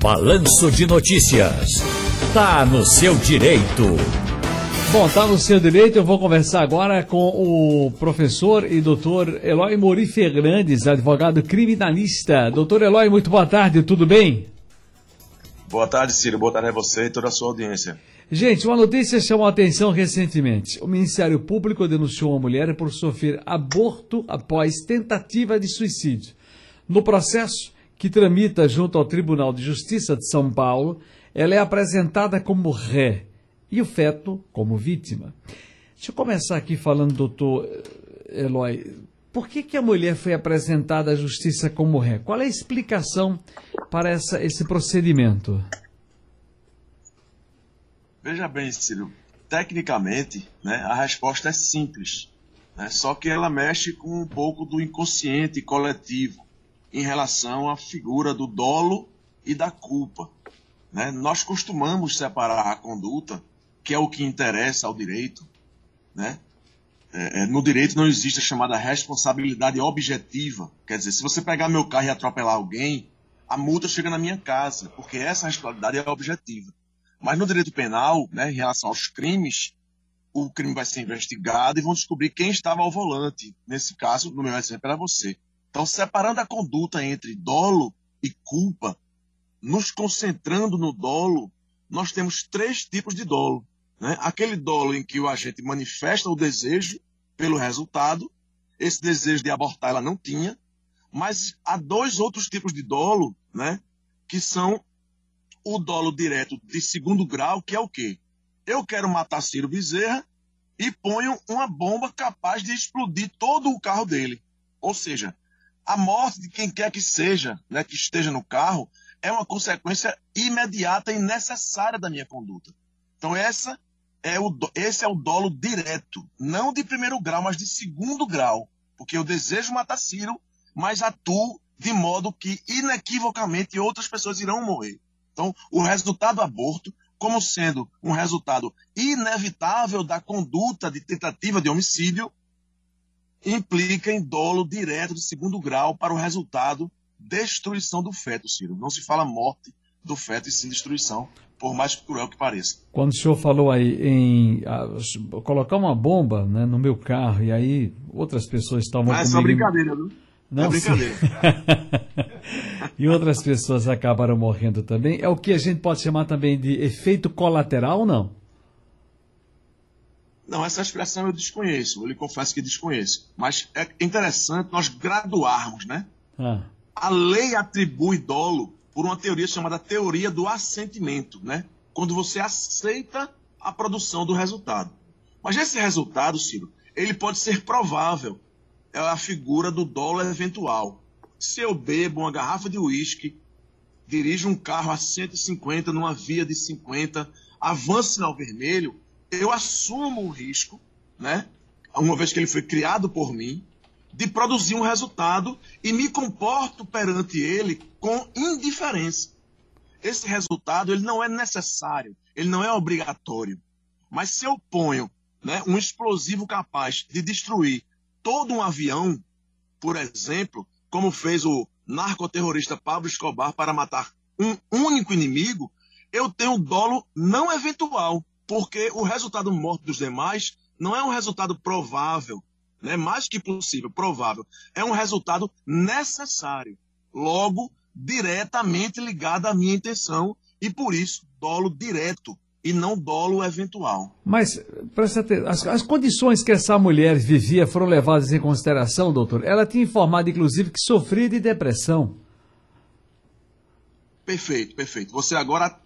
Balanço de Notícias. Tá no seu direito. Bom, tá no seu direito. Eu vou conversar agora com o professor e doutor Eloy Mori Fernandes, advogado criminalista. Doutor Eloy, muito boa tarde, tudo bem? Boa tarde, Ciro. Boa tarde a você e toda a sua audiência. Gente, uma notícia chamou a atenção recentemente. O Ministério Público denunciou uma mulher por sofrer aborto após tentativa de suicídio. No processo, que tramita junto ao Tribunal de Justiça de São Paulo, ela é apresentada como ré e o feto como vítima. Deixa eu começar aqui falando, doutor eh, Eloy, por que, que a mulher foi apresentada à justiça como ré? Qual é a explicação para essa, esse procedimento? Veja bem, Ciro, tecnicamente, né, a resposta é simples, né, só que ela mexe com um pouco do inconsciente coletivo em relação à figura do dolo e da culpa. Né? Nós costumamos separar a conduta, que é o que interessa ao direito. Né? É, é, no direito não existe a chamada responsabilidade objetiva. Quer dizer, se você pegar meu carro e atropelar alguém, a multa chega na minha casa, porque essa responsabilidade é objetiva. Mas no direito penal, né, em relação aos crimes, o crime vai ser investigado e vão descobrir quem estava ao volante. Nesse caso, no meu exemplo, era você. Então, separando a conduta entre dolo e culpa, nos concentrando no dolo, nós temos três tipos de dolo. Né? Aquele dolo em que o agente manifesta o desejo pelo resultado, esse desejo de abortar ela não tinha, mas há dois outros tipos de dolo, né? que são o dolo direto de segundo grau, que é o quê? Eu quero matar Ciro Bezerra e ponho uma bomba capaz de explodir todo o carro dele. Ou seja, a morte de quem quer que seja, né, que esteja no carro, é uma consequência imediata e necessária da minha conduta. Então essa é o, esse é o dolo direto, não de primeiro grau, mas de segundo grau, porque eu desejo matar Ciro, mas atuo de modo que inequivocamente outras pessoas irão morrer. Então, o resultado aborto, como sendo um resultado inevitável da conduta de tentativa de homicídio, implica em dolo direto de segundo grau para o resultado destruição do feto, Ciro. Não se fala morte do feto e sim destruição, por mais cruel que pareça. Quando o senhor falou aí em ah, colocar uma bomba né, no meu carro e aí outras pessoas estavam comigo... é só brincadeira, viu? Não, é brincadeira. e outras pessoas acabaram morrendo também. É o que a gente pode chamar também de efeito colateral, não? Não, essa expressão eu desconheço, eu lhe confesso que desconheço. Mas é interessante nós graduarmos, né? Ah. A lei atribui dolo por uma teoria chamada teoria do assentimento, né? Quando você aceita a produção do resultado. Mas esse resultado, Ciro, ele pode ser provável. É a figura do dolo eventual. Se eu bebo uma garrafa de uísque, dirijo um carro a 150 numa via de 50, avanço sinal vermelho, eu assumo o risco, né? Uma vez que ele foi criado por mim, de produzir um resultado e me comporto perante ele com indiferença. Esse resultado ele não é necessário, ele não é obrigatório. Mas se eu ponho né, um explosivo capaz de destruir todo um avião, por exemplo, como fez o narcoterrorista Pablo Escobar para matar um único inimigo, eu tenho dolo não eventual, porque o resultado morto dos demais não é um resultado provável, né? mais que possível, provável. É um resultado necessário, logo diretamente ligado à minha intenção e por isso dolo direto e não dolo eventual. Mas presta atenção, as, as, condições que essa mulher vivia foram levadas em consideração, doutor? Ela tinha informado, inclusive, que sofria de depressão. Perfeito, perfeito. Você agora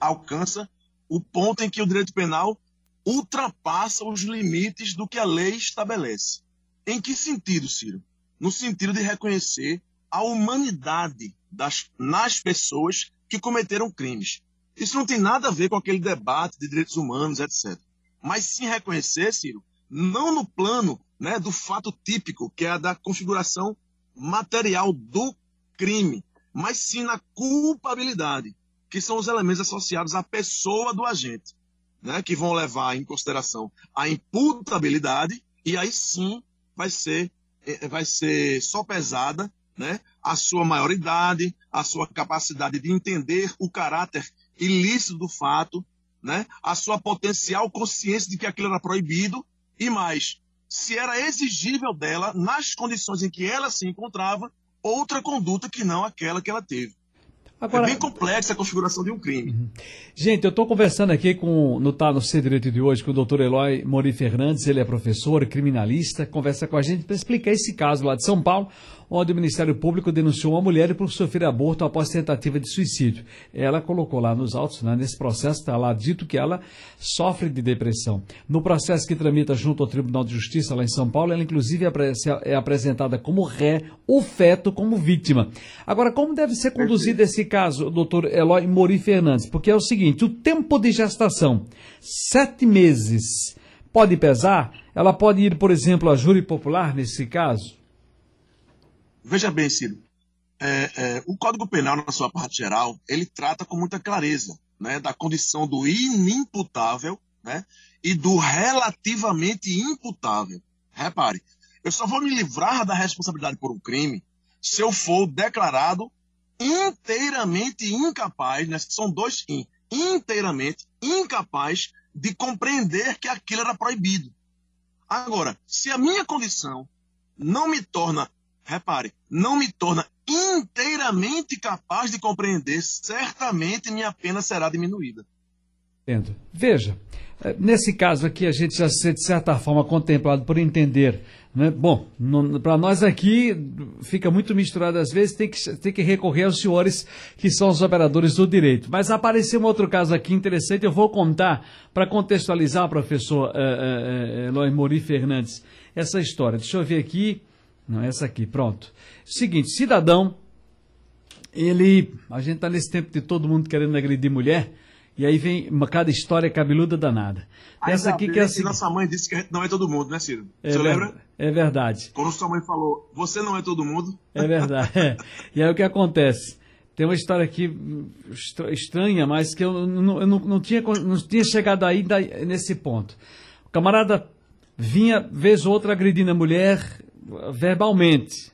alcança o ponto em que o direito penal ultrapassa os limites do que a lei estabelece. Em que sentido, Ciro? No sentido de reconhecer a humanidade das, nas pessoas que cometeram crimes. Isso não tem nada a ver com aquele debate de direitos humanos, etc. Mas sim reconhecer, Ciro, não no plano né, do fato típico, que é a da configuração material do crime, mas sim na culpabilidade que são os elementos associados à pessoa do agente, né, que vão levar em consideração a imputabilidade e aí sim vai ser, eh, vai ser só pesada né, a sua maioridade, a sua capacidade de entender o caráter ilícito do fato, né, a sua potencial consciência de que aquilo era proibido e mais, se era exigível dela, nas condições em que ela se encontrava, outra conduta que não aquela que ela teve. Agora, é bem complexa a configuração de um crime. Uhum. Gente, eu estou conversando aqui com, no Tá no Ser Direito de hoje com o doutor Eloy Mori Fernandes, ele é professor, criminalista, conversa com a gente para explicar esse caso lá de São Paulo, onde o Ministério Público denunciou uma mulher por sofrer aborto após tentativa de suicídio. Ela colocou lá nos autos, né, nesse processo está lá dito que ela sofre de depressão. No processo que tramita junto ao Tribunal de Justiça lá em São Paulo, ela inclusive é apresentada como ré, o feto como vítima. Agora, como deve ser conduzido esse caso, doutor Eloy Mori Fernandes? Porque é o seguinte, o tempo de gestação, sete meses, pode pesar? Ela pode ir, por exemplo, a júri popular nesse caso? Veja bem, Ciro, é, é, o Código Penal, na sua parte geral, ele trata com muita clareza né, da condição do inimputável né, e do relativamente imputável. Repare, eu só vou me livrar da responsabilidade por um crime se eu for declarado inteiramente incapaz, né, são dois in, inteiramente incapaz de compreender que aquilo era proibido. Agora, se a minha condição não me torna repare, não me torna inteiramente capaz de compreender, certamente minha pena será diminuída. Entendo. Veja, eh, nesse caso aqui a gente já se de certa forma contemplado por entender. Né? Bom, para nós aqui fica muito misturado às vezes, tem que, tem que recorrer aos senhores que são os operadores do direito. Mas apareceu um outro caso aqui interessante, eu vou contar para contextualizar, professor uh, Eloy Mori Fernandes, essa história. Deixa eu ver aqui. Não, essa aqui, pronto. Seguinte, cidadão, ele. A gente está nesse tempo de todo mundo querendo agredir mulher, e aí vem uma, cada história cabeluda danada. Ainda essa aqui que é assim. Nossa mãe disse que não é todo mundo, né, Ciro? É Você lembra? É verdade. Quando sua mãe falou, você não é todo mundo. É verdade. É. E aí o que acontece? Tem uma história aqui estranha, mas que eu não, eu não, não, tinha, não tinha chegado ainda nesse ponto. O camarada vinha, vez ou outra, agredindo a mulher, verbalmente.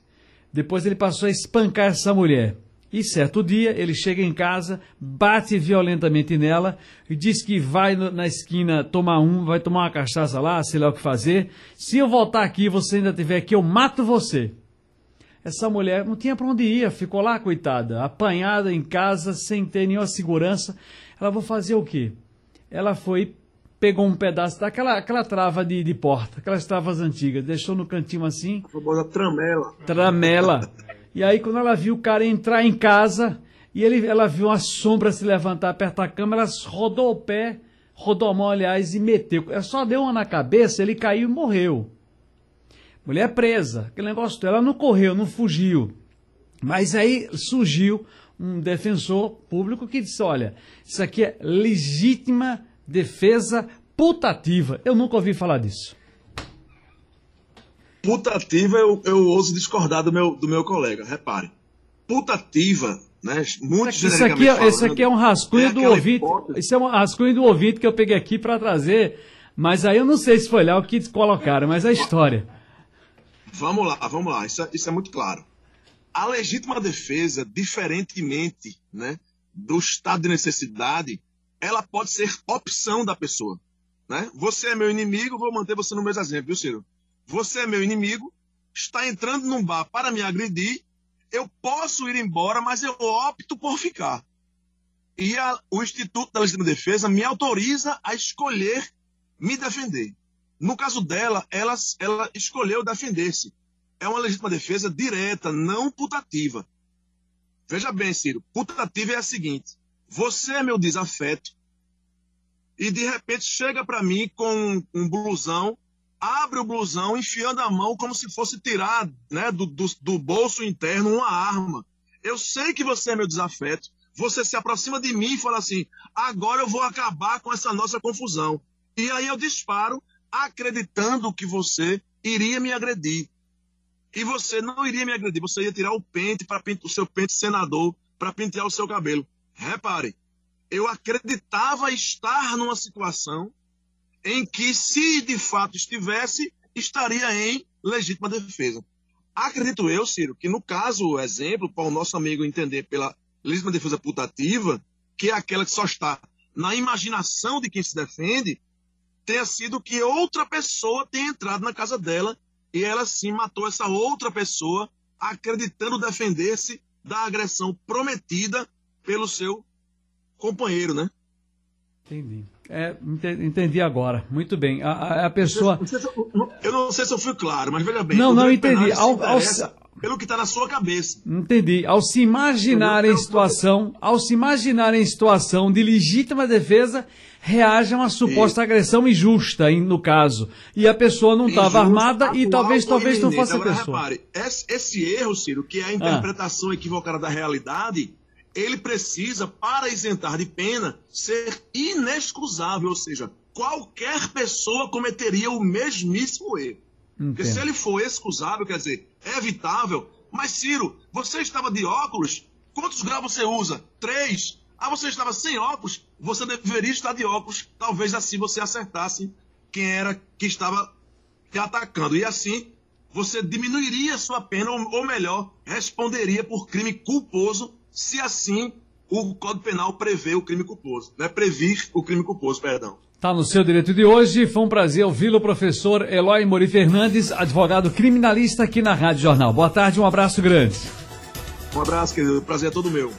Depois ele passou a espancar essa mulher. E certo dia ele chega em casa, bate violentamente nela e diz que vai na esquina tomar um, vai tomar uma cachaça lá, sei lá o que fazer. Se eu voltar aqui você ainda estiver aqui, eu mato você. Essa mulher não tinha para onde ir, ficou lá, coitada, apanhada em casa, sem ter nenhuma segurança. Ela vai fazer o quê? Ela foi pegou um pedaço daquela aquela trava de, de porta, aquelas travas antigas, deixou no cantinho assim. A famosa tramela. Tramela. E aí, quando ela viu o cara entrar em casa, e ele, ela viu uma sombra se levantar perto da cama, ela rodou o pé, rodou a mão, aliás, e meteu. Ela só deu uma na cabeça, ele caiu e morreu. Mulher presa, aquele negócio dela não correu, não fugiu. Mas aí surgiu um defensor público que disse: olha, isso aqui é legítima defesa putativa. Eu nunca ouvi falar disso. Putativa, eu, eu ouso discordar do meu, do meu colega. Repare. Putativa, né? Muito isso aqui, isso aqui, é, isso aqui é um rascunho é do ouvido. Hipótese. Isso é um rascunho do ouvido que eu peguei aqui para trazer. Mas aí eu não sei se foi lá o que colocaram, mas é a história. Vamos lá, vamos lá. Isso é, isso é muito claro. A legítima defesa, diferentemente né, do estado de necessidade, ela pode ser opção da pessoa. Né? Você é meu inimigo, vou manter você no mesmo exemplo, viu, Ciro? Você é meu inimigo, está entrando num bar para me agredir, eu posso ir embora, mas eu opto por ficar. E a, o Instituto da Legítima Defesa me autoriza a escolher me defender. No caso dela, ela, ela escolheu defender-se. É uma legítima defesa direta, não putativa. Veja bem, Ciro, putativa é a seguinte: você é meu desafeto, e de repente chega para mim com um blusão, abre o blusão, enfiando a mão como se fosse tirar né, do, do, do bolso interno uma arma. Eu sei que você é meu desafeto, você se aproxima de mim e fala assim: agora eu vou acabar com essa nossa confusão. E aí eu disparo, acreditando que você iria me agredir. E você não iria me agredir, você ia tirar o pente para o seu pente senador para pentear o seu cabelo. Repare, eu acreditava estar numa situação em que, se de fato estivesse, estaria em legítima defesa. Acredito eu, Ciro, que no caso, exemplo, para o nosso amigo entender pela legítima defesa putativa, que é aquela que só está na imaginação de quem se defende, tenha sido que outra pessoa tenha entrado na casa dela e ela sim matou essa outra pessoa, acreditando defender-se da agressão prometida pelo seu companheiro, né? Entendi. É, entendi agora. Muito bem. A, a, a pessoa. Não se, não, eu não sei se eu fui claro, mas veja bem. Não, não entendi. Ao, ao, pelo que está na sua cabeça. Entendi. Ao se imaginar em situação, ao se imaginar em situação de legítima defesa, reage a uma suposta agressão injusta, no caso. E a pessoa não estava armada e talvez, talvez não fosse a pessoa. Repare, esse, esse, erro, Ciro, que é a ah. interpretação ah. equivocada da realidade, ele precisa, para isentar de pena, ser inexcusável, ou seja, qualquer pessoa cometeria o mesmíssimo erro. Entendo. Porque se ele for excusável, quer dizer, é evitável. Mas, Ciro, você estava de óculos? Quantos graus você usa? Três. Ah, você estava sem óculos? Você deveria estar de óculos. Talvez assim você acertasse quem era que estava te atacando. E assim você diminuiria sua pena, ou melhor, responderia por crime culposo, se assim o Código Penal prevê o crime culposo, né? Previr o crime culposo, perdão. Está no seu direito de hoje. Foi um prazer ouvi-lo, professor Eloy Mori Fernandes, advogado criminalista aqui na Rádio Jornal. Boa tarde, um abraço grande. Um abraço, querido. O prazer é todo meu.